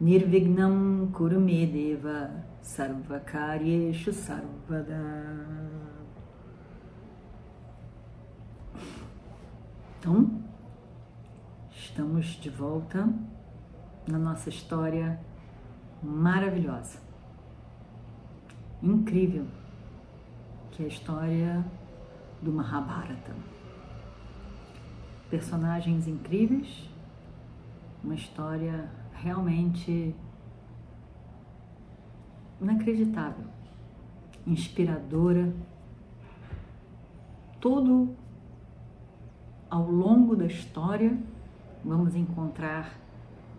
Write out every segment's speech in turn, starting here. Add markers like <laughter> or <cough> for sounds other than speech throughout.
Nirvignam Kurumedeva Sarvakaryeshu Sarvada Então, estamos de volta na nossa história maravilhosa, incrível, que é a história do Mahabharata. Personagens incríveis, uma história realmente inacreditável, inspiradora. Todo ao longo da história vamos encontrar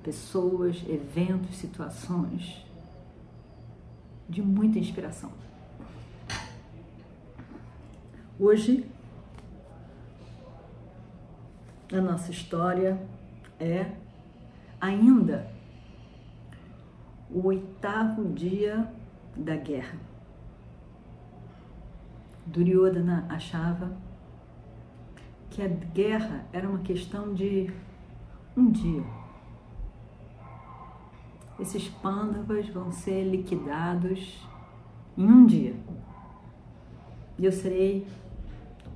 pessoas, eventos, situações de muita inspiração. Hoje, a nossa história é ainda o oitavo dia da guerra. Duryodhana achava que a guerra era uma questão de um dia. Esses pândavas vão ser liquidados em um dia. E eu serei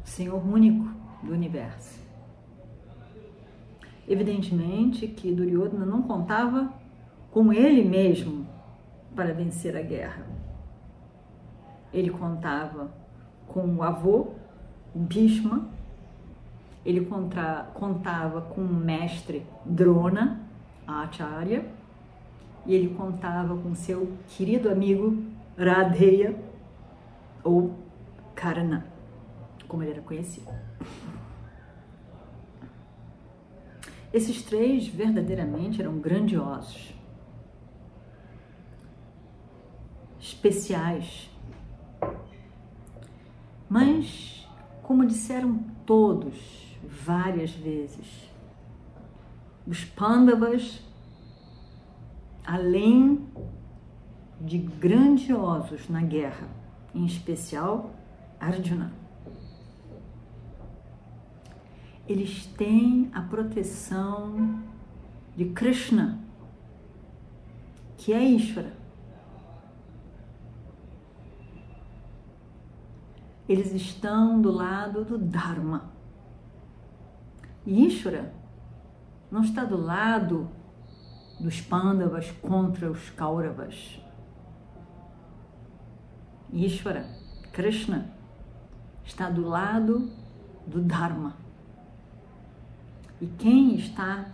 o Senhor único do universo. Evidentemente que Duryodhana não contava com ele mesmo para vencer a guerra. Ele contava com o avô, Bhishma, ele contava com o mestre Drona, Acharya, e ele contava com seu querido amigo Radheya, ou Karna, como ele era conhecido. Esses três verdadeiramente eram grandiosos, especiais, mas, como disseram todos, várias vezes. Os Pandavas, além de grandiosos na guerra, em especial Arjuna, eles têm a proteção de Krishna, que é Ishvara. Eles estão do lado do Dharma. Ishvara não está do lado dos Pandavas contra os Kauravas. Ishvara, Krishna, está do lado do Dharma. E quem está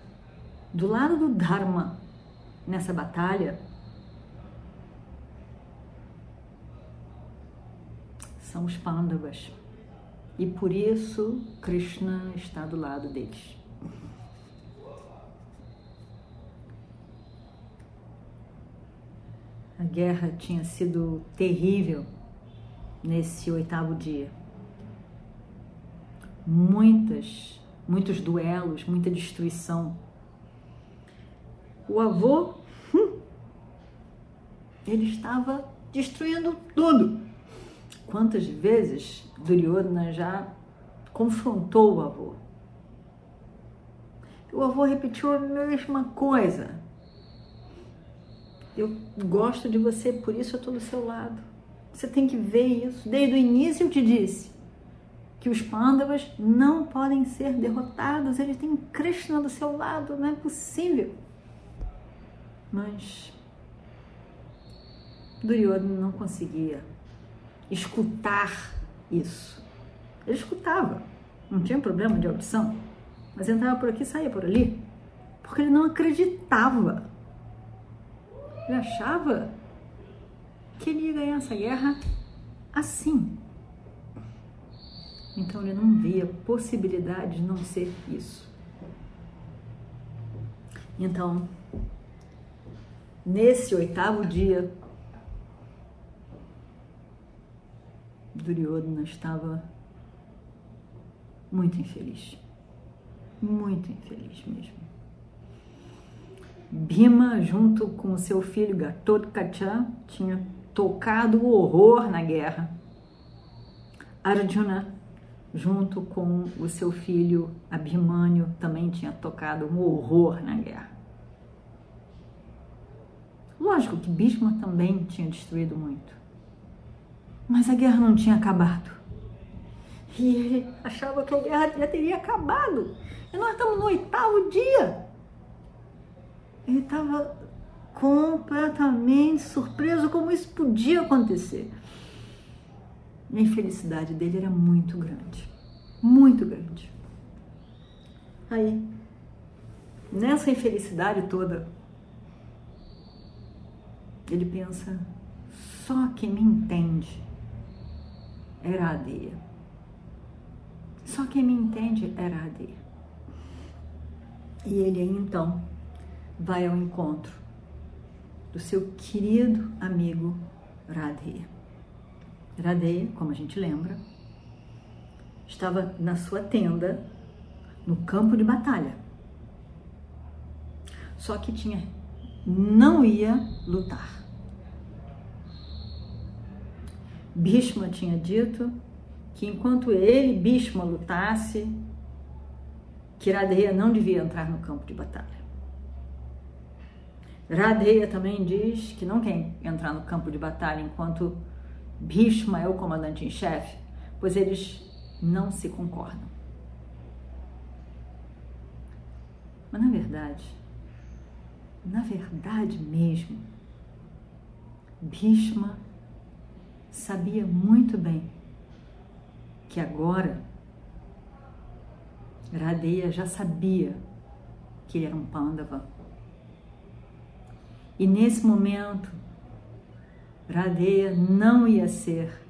do lado do Dharma nessa batalha são os Pandavas. E por isso Krishna está do lado deles. A guerra tinha sido terrível nesse oitavo dia. Muitas, muitos duelos, muita destruição. O avô, hum, ele estava destruindo tudo. Quantas vezes Duryodhana já confrontou o avô? O avô repetiu a mesma coisa. Eu gosto de você, por isso eu estou do seu lado. Você tem que ver isso. Desde o início eu te disse que os Pandavas não podem ser derrotados, eles têm Krishna do seu lado, não é possível. Mas Duryodhana não conseguia escutar isso. Ele escutava, não tinha problema de audição, mas entrava por aqui e saía por ali, porque ele não acreditava. Ele achava que ele ia ganhar essa guerra assim. Então ele não via possibilidade de não ser isso. Então, nesse oitavo dia, Duryodhana estava muito infeliz. Muito infeliz mesmo. Bima, junto com seu filho Gatotkacha, tinha tocado o horror na guerra. Arjuna, junto com o seu filho Abhimanyu, também tinha tocado um horror na guerra. Lógico que Bhishma também tinha destruído muito. Mas a guerra não tinha acabado. E ele achava que a guerra já teria acabado. E nós estamos no oitavo dia. Ele estava completamente surpreso como isso podia acontecer. A infelicidade dele era muito grande. Muito grande. Aí, nessa infelicidade toda, ele pensa: só quem me entende era a Adeia. Só quem me entende era a Adeia. E ele aí então vai ao encontro do seu querido amigo Radheya. Radheya, como a gente lembra, estava na sua tenda no campo de batalha. Só que tinha não ia lutar. Bhishma tinha dito que enquanto ele, Bhishma, lutasse, Kiradeya não devia entrar no campo de batalha. Radeya também diz que não quer entrar no campo de batalha enquanto Bhishma é o comandante em chefe, pois eles não se concordam. Mas na verdade, na verdade mesmo, Bhishma sabia muito bem que agora Radeya já sabia que ele era um Pandava. E nesse momento, Radeya não ia ser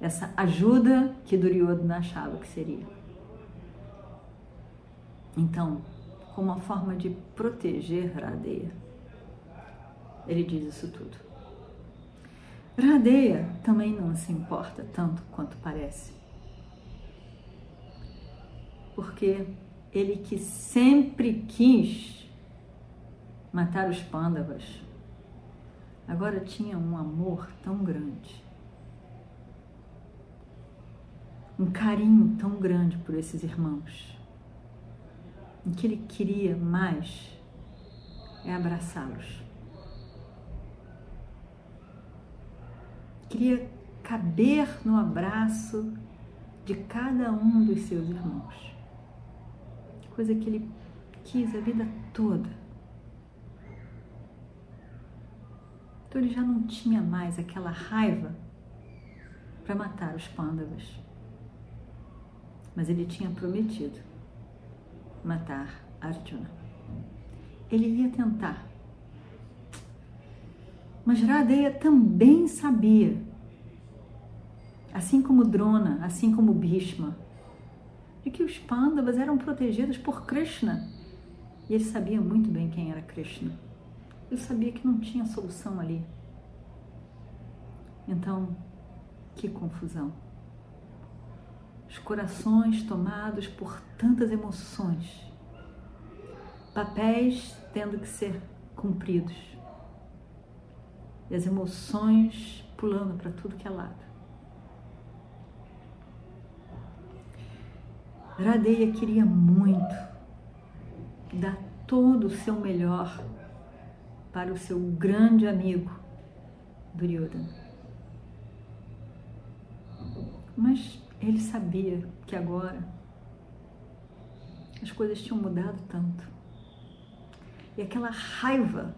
essa ajuda que Duryodhana achava que seria. Então, como uma forma de proteger Radeya, ele diz isso tudo. Radeia também não se importa tanto quanto parece. Porque ele que sempre quis matar os pândavas, agora tinha um amor tão grande, um carinho tão grande por esses irmãos, em que ele queria mais é abraçá-los queria caber no abraço de cada um dos seus irmãos. Coisa que ele quis a vida toda. Então ele já não tinha mais aquela raiva para matar os pândavas. Mas ele tinha prometido matar Arjuna. Ele ia tentar mas Radeya também sabia, assim como Drona, assim como Bhishma, de que os Pandavas eram protegidos por Krishna. E ele sabia muito bem quem era Krishna. Ele sabia que não tinha solução ali. Então, que confusão. Os corações tomados por tantas emoções, papéis tendo que ser cumpridos e as emoções pulando para tudo que é lado. Radeia queria muito dar todo o seu melhor para o seu grande amigo Duryodhana. Mas ele sabia que agora as coisas tinham mudado tanto. E aquela raiva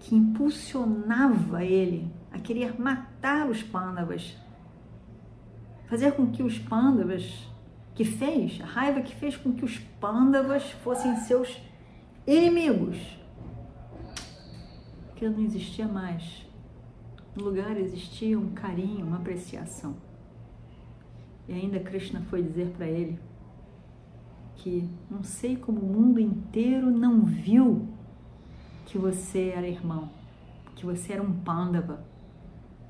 que impulsionava ele a querer matar os pândavas, fazer com que os pândavas, que fez, a raiva que fez com que os pândavas fossem seus inimigos, que não existia mais. No lugar existia um carinho, uma apreciação. E ainda Krishna foi dizer para ele que não sei como o mundo inteiro não viu que você era irmão, que você era um Pandava,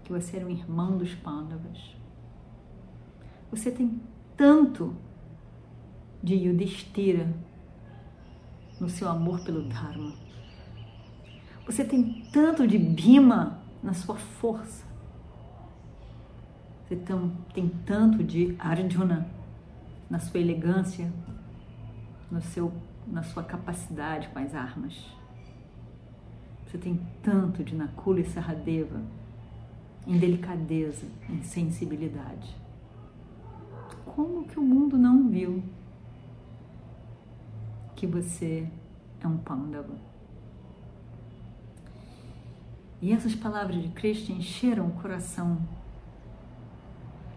que você era um irmão dos Pandavas. Você tem tanto de Yudhishthira no seu amor pelo Dharma. Você tem tanto de Bhima na sua força. Você tem tanto de Arjuna na sua elegância, no seu, na sua capacidade com as armas. Você tem tanto de Nakula e Saradeva em delicadeza, em sensibilidade. Como que o mundo não viu que você é um Pandava? E essas palavras de Krishna encheram o coração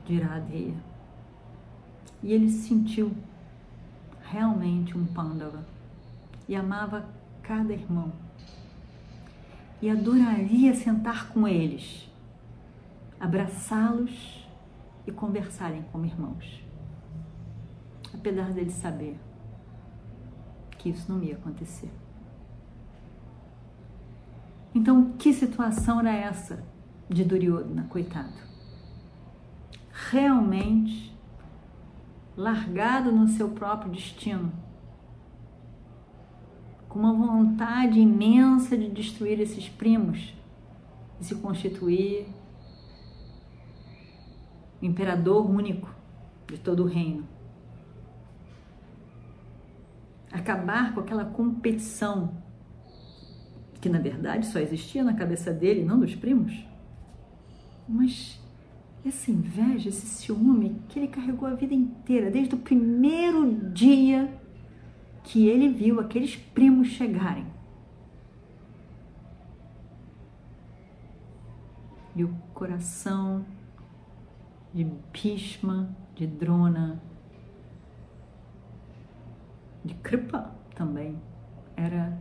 de Iradeya. E ele se sentiu realmente um Pandava e amava cada irmão. E adoraria sentar com eles, abraçá-los e conversarem como irmãos. Apesar dele saber que isso não ia acontecer. Então, que situação era essa de Duryodhana, coitado? Realmente largado no seu próprio destino, com uma vontade imensa de destruir esses primos e se constituir imperador único de todo o reino. Acabar com aquela competição que na verdade só existia na cabeça dele, não dos primos. Mas essa inveja, esse ciúme que ele carregou a vida inteira, desde o primeiro dia que ele viu aqueles primos chegarem. E o coração de Bhishma, de Drona, de Kripa também era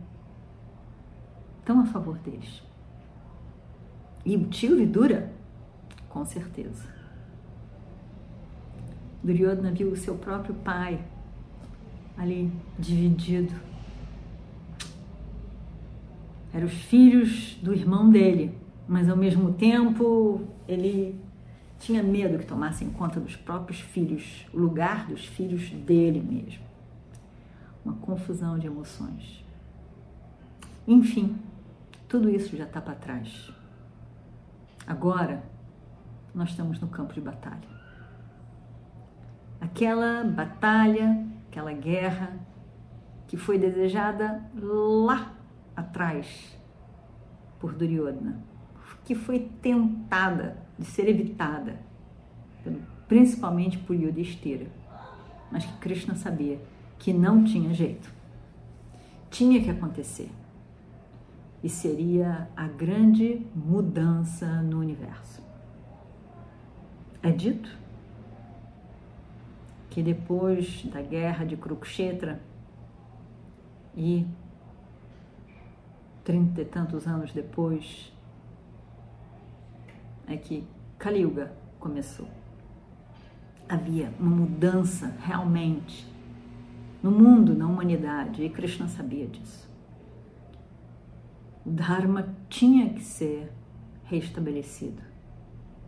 tão a favor deles. E o tio Vidura com certeza. Duryodhana viu o seu próprio pai ali dividido. Eram os filhos do irmão dele, mas ao mesmo tempo ele tinha medo que tomassem conta dos próprios filhos, o lugar dos filhos dele mesmo. Uma confusão de emoções. Enfim, tudo isso já está para trás. Agora, nós estamos no campo de batalha. Aquela batalha, aquela guerra que foi desejada lá atrás por Duryodhana, que foi tentada de ser evitada, principalmente por Yudhishthira, mas que Krishna sabia que não tinha jeito. Tinha que acontecer. E seria a grande mudança no universo. É dito que depois da guerra de Kurukshetra e trinta e tantos anos depois é que Kali Yuga começou. Havia uma mudança realmente no mundo, na humanidade, e Krishna sabia disso. O Dharma tinha que ser restabelecido.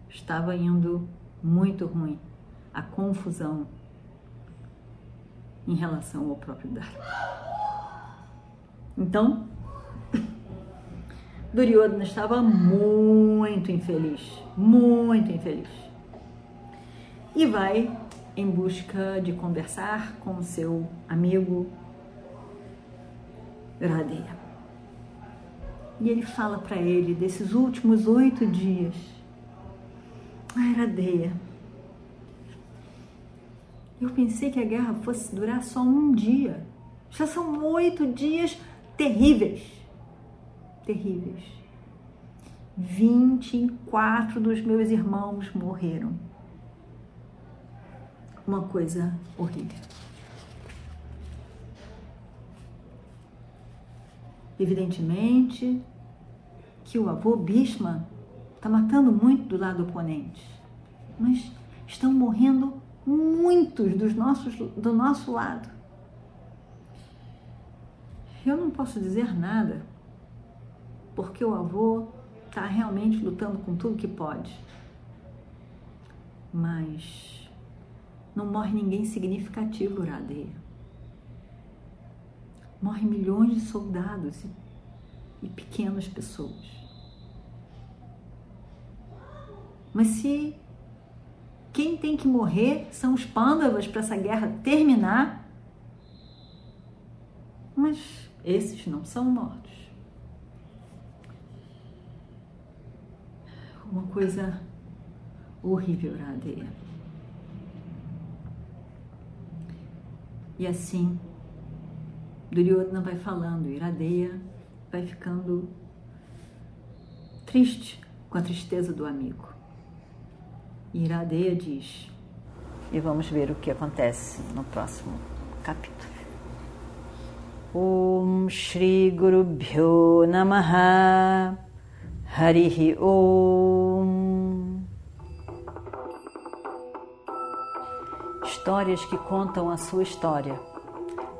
Estava indo muito ruim a confusão em relação ao próprio Dharma. Então, <laughs> Duryodhana estava muito infeliz, muito infeliz. E vai em busca de conversar com seu amigo Radeya. E ele fala para ele desses últimos oito dias ah, era Deia. Eu pensei que a guerra fosse durar só um dia. Já são oito dias terríveis. Terríveis. 24 dos meus irmãos morreram. Uma coisa horrível. Evidentemente que o avô Bhishma Está matando muito do lado oponente. Mas estão morrendo muitos dos nossos, do nosso lado. Eu não posso dizer nada porque o avô está realmente lutando com tudo que pode. Mas não morre ninguém significativo, Uradeia. Morre milhões de soldados e, e pequenas pessoas. Mas se quem tem que morrer são os pândavas para essa guerra terminar, mas esses não são mortos. Uma coisa horrível, Radeia. E assim, Duryodhana vai falando, Iradeia vai ficando triste com a tristeza do amigo. Iradeia diz. E vamos ver o que acontece no próximo capítulo. Om Shri Guru Bhyo Namaha Harihi Om Histórias que contam a sua história,